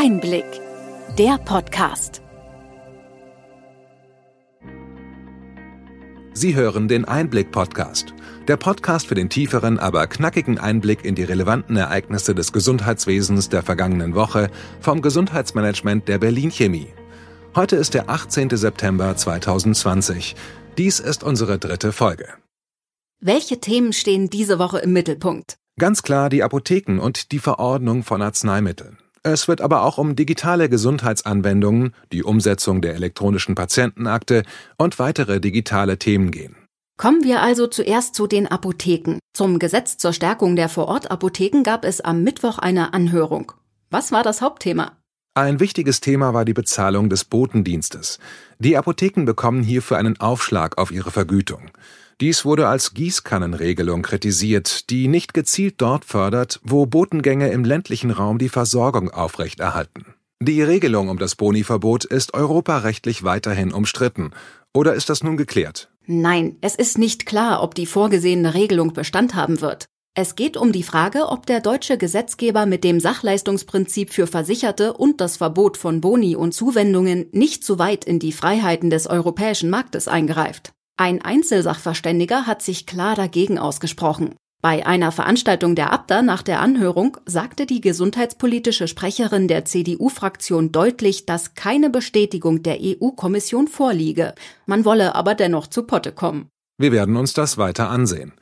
Einblick, der Podcast. Sie hören den Einblick-Podcast. Der Podcast für den tieferen, aber knackigen Einblick in die relevanten Ereignisse des Gesundheitswesens der vergangenen Woche vom Gesundheitsmanagement der Berlin Chemie. Heute ist der 18. September 2020. Dies ist unsere dritte Folge. Welche Themen stehen diese Woche im Mittelpunkt? Ganz klar die Apotheken und die Verordnung von Arzneimitteln. Es wird aber auch um digitale Gesundheitsanwendungen, die Umsetzung der elektronischen Patientenakte und weitere digitale Themen gehen. Kommen wir also zuerst zu den Apotheken. Zum Gesetz zur Stärkung der Vorortapotheken gab es am Mittwoch eine Anhörung. Was war das Hauptthema? Ein wichtiges Thema war die Bezahlung des Botendienstes. Die Apotheken bekommen hierfür einen Aufschlag auf ihre Vergütung. Dies wurde als Gießkannenregelung kritisiert, die nicht gezielt dort fördert, wo Botengänge im ländlichen Raum die Versorgung aufrechterhalten. Die Regelung um das Boni-Verbot ist europarechtlich weiterhin umstritten. Oder ist das nun geklärt? Nein, es ist nicht klar, ob die vorgesehene Regelung Bestand haben wird. Es geht um die Frage, ob der deutsche Gesetzgeber mit dem Sachleistungsprinzip für Versicherte und das Verbot von Boni und Zuwendungen nicht zu weit in die Freiheiten des europäischen Marktes eingreift. Ein Einzelsachverständiger hat sich klar dagegen ausgesprochen. Bei einer Veranstaltung der Abda nach der Anhörung sagte die gesundheitspolitische Sprecherin der CDU-Fraktion deutlich, dass keine Bestätigung der EU-Kommission vorliege. Man wolle aber dennoch zu Potte kommen. Wir werden uns das weiter ansehen.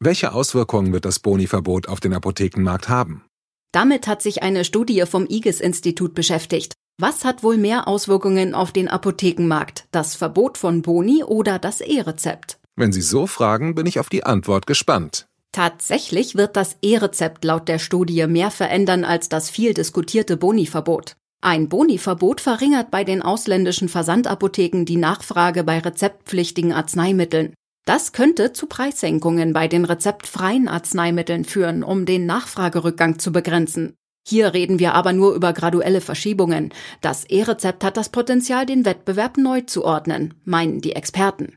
Welche Auswirkungen wird das Boni-Verbot auf den Apothekenmarkt haben? Damit hat sich eine Studie vom IGES-Institut beschäftigt. Was hat wohl mehr Auswirkungen auf den Apothekenmarkt? Das Verbot von Boni oder das E-Rezept? Wenn Sie so fragen, bin ich auf die Antwort gespannt. Tatsächlich wird das E-Rezept laut der Studie mehr verändern als das viel diskutierte Boni-Verbot. Ein Boni-Verbot verringert bei den ausländischen Versandapotheken die Nachfrage bei rezeptpflichtigen Arzneimitteln. Das könnte zu Preissenkungen bei den rezeptfreien Arzneimitteln führen, um den Nachfragerückgang zu begrenzen. Hier reden wir aber nur über graduelle Verschiebungen. Das E-Rezept hat das Potenzial, den Wettbewerb neu zu ordnen, meinen die Experten.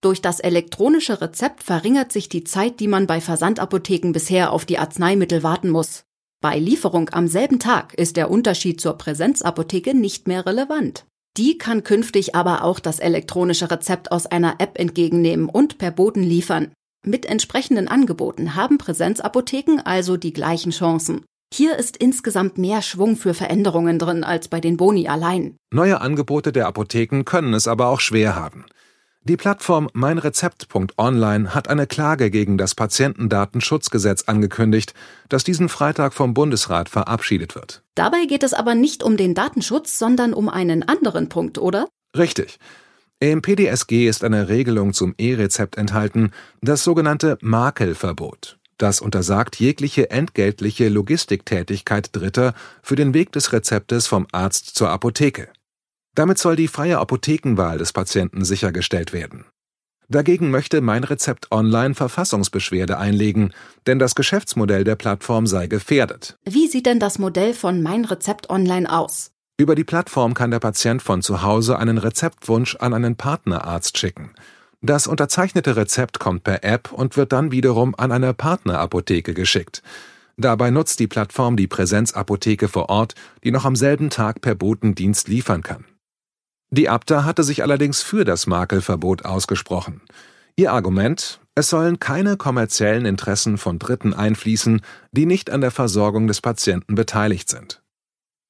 Durch das elektronische Rezept verringert sich die Zeit, die man bei Versandapotheken bisher auf die Arzneimittel warten muss. Bei Lieferung am selben Tag ist der Unterschied zur Präsenzapotheke nicht mehr relevant. Die kann künftig aber auch das elektronische Rezept aus einer App entgegennehmen und per Boden liefern. Mit entsprechenden Angeboten haben Präsenzapotheken also die gleichen Chancen. Hier ist insgesamt mehr Schwung für Veränderungen drin als bei den Boni allein. Neue Angebote der Apotheken können es aber auch schwer haben. Die Plattform meinrezept.online hat eine Klage gegen das Patientendatenschutzgesetz angekündigt, das diesen Freitag vom Bundesrat verabschiedet wird. Dabei geht es aber nicht um den Datenschutz, sondern um einen anderen Punkt, oder? Richtig. Im PDSG ist eine Regelung zum E-Rezept enthalten, das sogenannte Makelverbot. Das untersagt jegliche entgeltliche Logistiktätigkeit Dritter für den Weg des Rezeptes vom Arzt zur Apotheke. Damit soll die freie Apothekenwahl des Patienten sichergestellt werden. Dagegen möchte Mein Rezept Online Verfassungsbeschwerde einlegen, denn das Geschäftsmodell der Plattform sei gefährdet. Wie sieht denn das Modell von Mein Rezept Online aus? Über die Plattform kann der Patient von zu Hause einen Rezeptwunsch an einen Partnerarzt schicken. Das unterzeichnete Rezept kommt per App und wird dann wiederum an eine Partnerapotheke geschickt. Dabei nutzt die Plattform die Präsenzapotheke vor Ort, die noch am selben Tag per Botendienst liefern kann. Die Abda hatte sich allerdings für das Makelverbot ausgesprochen. Ihr Argument, es sollen keine kommerziellen Interessen von Dritten einfließen, die nicht an der Versorgung des Patienten beteiligt sind.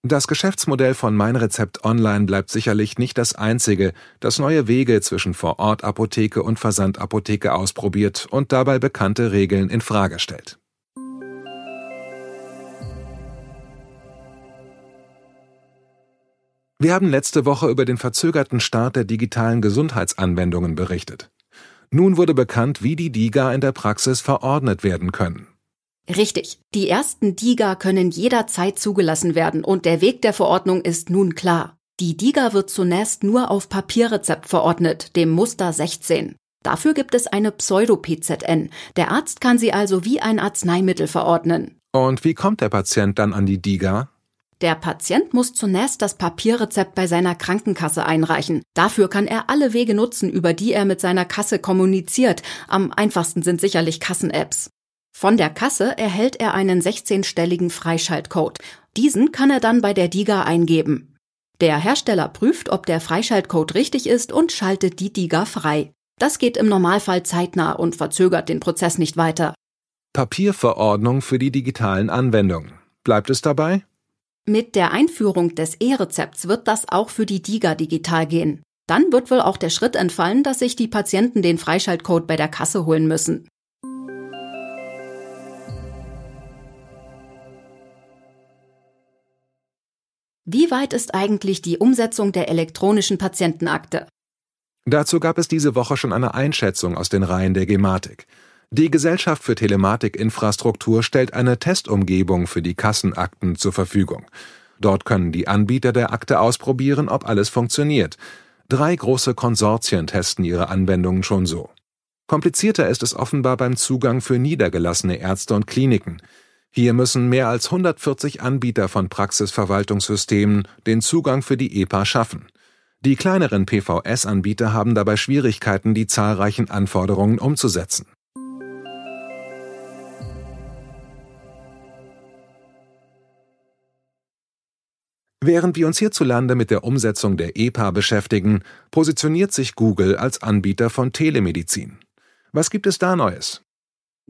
Das Geschäftsmodell von Mein Rezept Online bleibt sicherlich nicht das einzige, das neue Wege zwischen Vorortapotheke und Versandapotheke ausprobiert und dabei bekannte Regeln in Frage stellt. Wir haben letzte Woche über den verzögerten Start der digitalen Gesundheitsanwendungen berichtet. Nun wurde bekannt, wie die DIGA in der Praxis verordnet werden können. Richtig. Die ersten DIGA können jederzeit zugelassen werden und der Weg der Verordnung ist nun klar. Die DIGA wird zunächst nur auf Papierrezept verordnet, dem Muster 16. Dafür gibt es eine Pseudo-PZN. Der Arzt kann sie also wie ein Arzneimittel verordnen. Und wie kommt der Patient dann an die DIGA? Der Patient muss zunächst das Papierrezept bei seiner Krankenkasse einreichen. Dafür kann er alle Wege nutzen, über die er mit seiner Kasse kommuniziert. Am einfachsten sind sicherlich Kassen-Apps. Von der Kasse erhält er einen 16-stelligen Freischaltcode. Diesen kann er dann bei der DIGA eingeben. Der Hersteller prüft, ob der Freischaltcode richtig ist und schaltet die DIGA frei. Das geht im Normalfall zeitnah und verzögert den Prozess nicht weiter. Papierverordnung für die digitalen Anwendungen. Bleibt es dabei? Mit der Einführung des E-Rezepts wird das auch für die DIGA digital gehen. Dann wird wohl auch der Schritt entfallen, dass sich die Patienten den Freischaltcode bei der Kasse holen müssen. Wie weit ist eigentlich die Umsetzung der elektronischen Patientenakte? Dazu gab es diese Woche schon eine Einschätzung aus den Reihen der Gematik. Die Gesellschaft für Telematikinfrastruktur stellt eine Testumgebung für die Kassenakten zur Verfügung. Dort können die Anbieter der Akte ausprobieren, ob alles funktioniert. Drei große Konsortien testen ihre Anwendungen schon so. Komplizierter ist es offenbar beim Zugang für niedergelassene Ärzte und Kliniken. Hier müssen mehr als 140 Anbieter von Praxisverwaltungssystemen den Zugang für die EPA schaffen. Die kleineren PVS-Anbieter haben dabei Schwierigkeiten, die zahlreichen Anforderungen umzusetzen. Während wir uns hierzulande mit der Umsetzung der EPA beschäftigen, positioniert sich Google als Anbieter von Telemedizin. Was gibt es da Neues?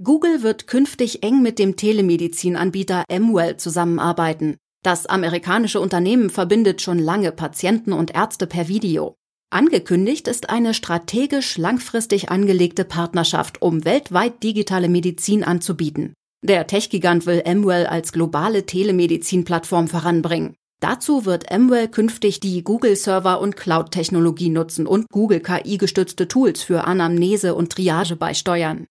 Google wird künftig eng mit dem Telemedizinanbieter Amwell zusammenarbeiten. Das amerikanische Unternehmen verbindet schon lange Patienten und Ärzte per Video. Angekündigt ist eine strategisch langfristig angelegte Partnerschaft, um weltweit digitale Medizin anzubieten. Der Tech-Gigant will Amwell als globale Telemedizin-Plattform voranbringen. Dazu wird Amwell künftig die Google-Server und Cloud-Technologie nutzen und Google KI-gestützte Tools für Anamnese und Triage beisteuern.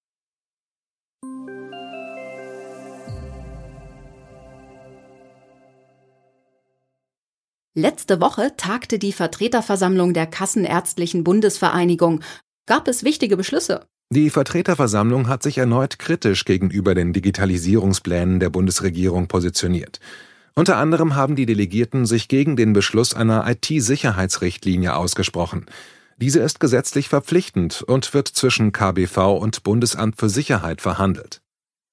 Letzte Woche tagte die Vertreterversammlung der Kassenärztlichen Bundesvereinigung. Gab es wichtige Beschlüsse? Die Vertreterversammlung hat sich erneut kritisch gegenüber den Digitalisierungsplänen der Bundesregierung positioniert. Unter anderem haben die Delegierten sich gegen den Beschluss einer IT-Sicherheitsrichtlinie ausgesprochen. Diese ist gesetzlich verpflichtend und wird zwischen KBV und Bundesamt für Sicherheit verhandelt.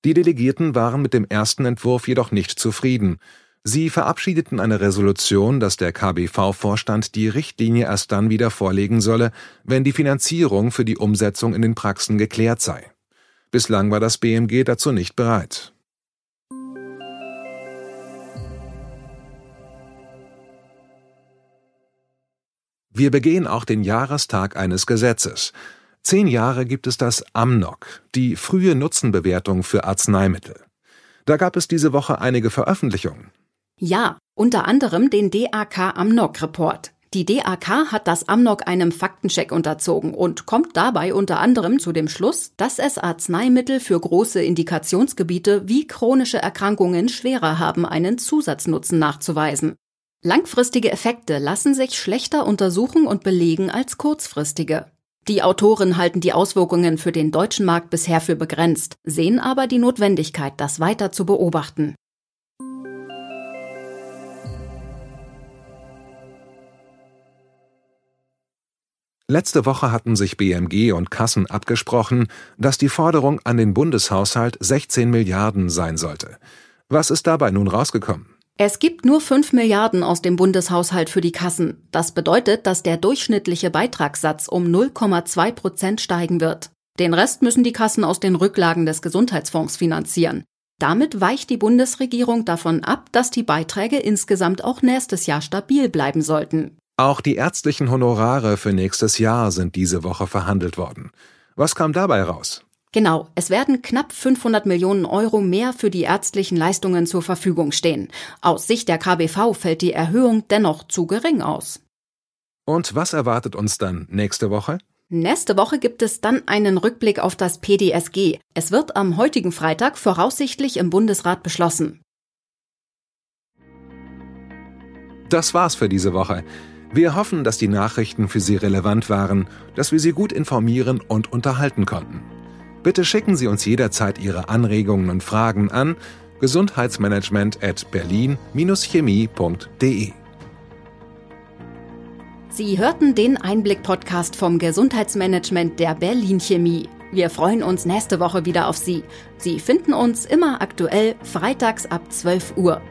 Die Delegierten waren mit dem ersten Entwurf jedoch nicht zufrieden. Sie verabschiedeten eine Resolution, dass der KBV-Vorstand die Richtlinie erst dann wieder vorlegen solle, wenn die Finanzierung für die Umsetzung in den Praxen geklärt sei. Bislang war das BMG dazu nicht bereit. Wir begehen auch den Jahrestag eines Gesetzes. Zehn Jahre gibt es das AMNOG, die frühe Nutzenbewertung für Arzneimittel. Da gab es diese Woche einige Veröffentlichungen. Ja, unter anderem den DAK Amnok Report. Die DAK hat das Amnok einem Faktencheck unterzogen und kommt dabei unter anderem zu dem Schluss, dass es Arzneimittel für große Indikationsgebiete wie chronische Erkrankungen schwerer haben, einen Zusatznutzen nachzuweisen. Langfristige Effekte lassen sich schlechter untersuchen und belegen als kurzfristige. Die Autoren halten die Auswirkungen für den deutschen Markt bisher für begrenzt, sehen aber die Notwendigkeit, das weiter zu beobachten. Letzte Woche hatten sich BMG und Kassen abgesprochen, dass die Forderung an den Bundeshaushalt 16 Milliarden sein sollte. Was ist dabei nun rausgekommen? Es gibt nur 5 Milliarden aus dem Bundeshaushalt für die Kassen. Das bedeutet, dass der durchschnittliche Beitragssatz um 0,2 Prozent steigen wird. Den Rest müssen die Kassen aus den Rücklagen des Gesundheitsfonds finanzieren. Damit weicht die Bundesregierung davon ab, dass die Beiträge insgesamt auch nächstes Jahr stabil bleiben sollten. Auch die ärztlichen Honorare für nächstes Jahr sind diese Woche verhandelt worden. Was kam dabei raus? Genau, es werden knapp 500 Millionen Euro mehr für die ärztlichen Leistungen zur Verfügung stehen. Aus Sicht der KBV fällt die Erhöhung dennoch zu gering aus. Und was erwartet uns dann nächste Woche? Nächste Woche gibt es dann einen Rückblick auf das PDSG. Es wird am heutigen Freitag voraussichtlich im Bundesrat beschlossen. Das war's für diese Woche. Wir hoffen, dass die Nachrichten für Sie relevant waren, dass wir Sie gut informieren und unterhalten konnten. Bitte schicken Sie uns jederzeit Ihre Anregungen und Fragen an gesundheitsmanagement at berlin-chemie.de. Sie hörten den Einblick-Podcast vom Gesundheitsmanagement der Berlin Chemie. Wir freuen uns nächste Woche wieder auf Sie. Sie finden uns immer aktuell freitags ab 12 Uhr.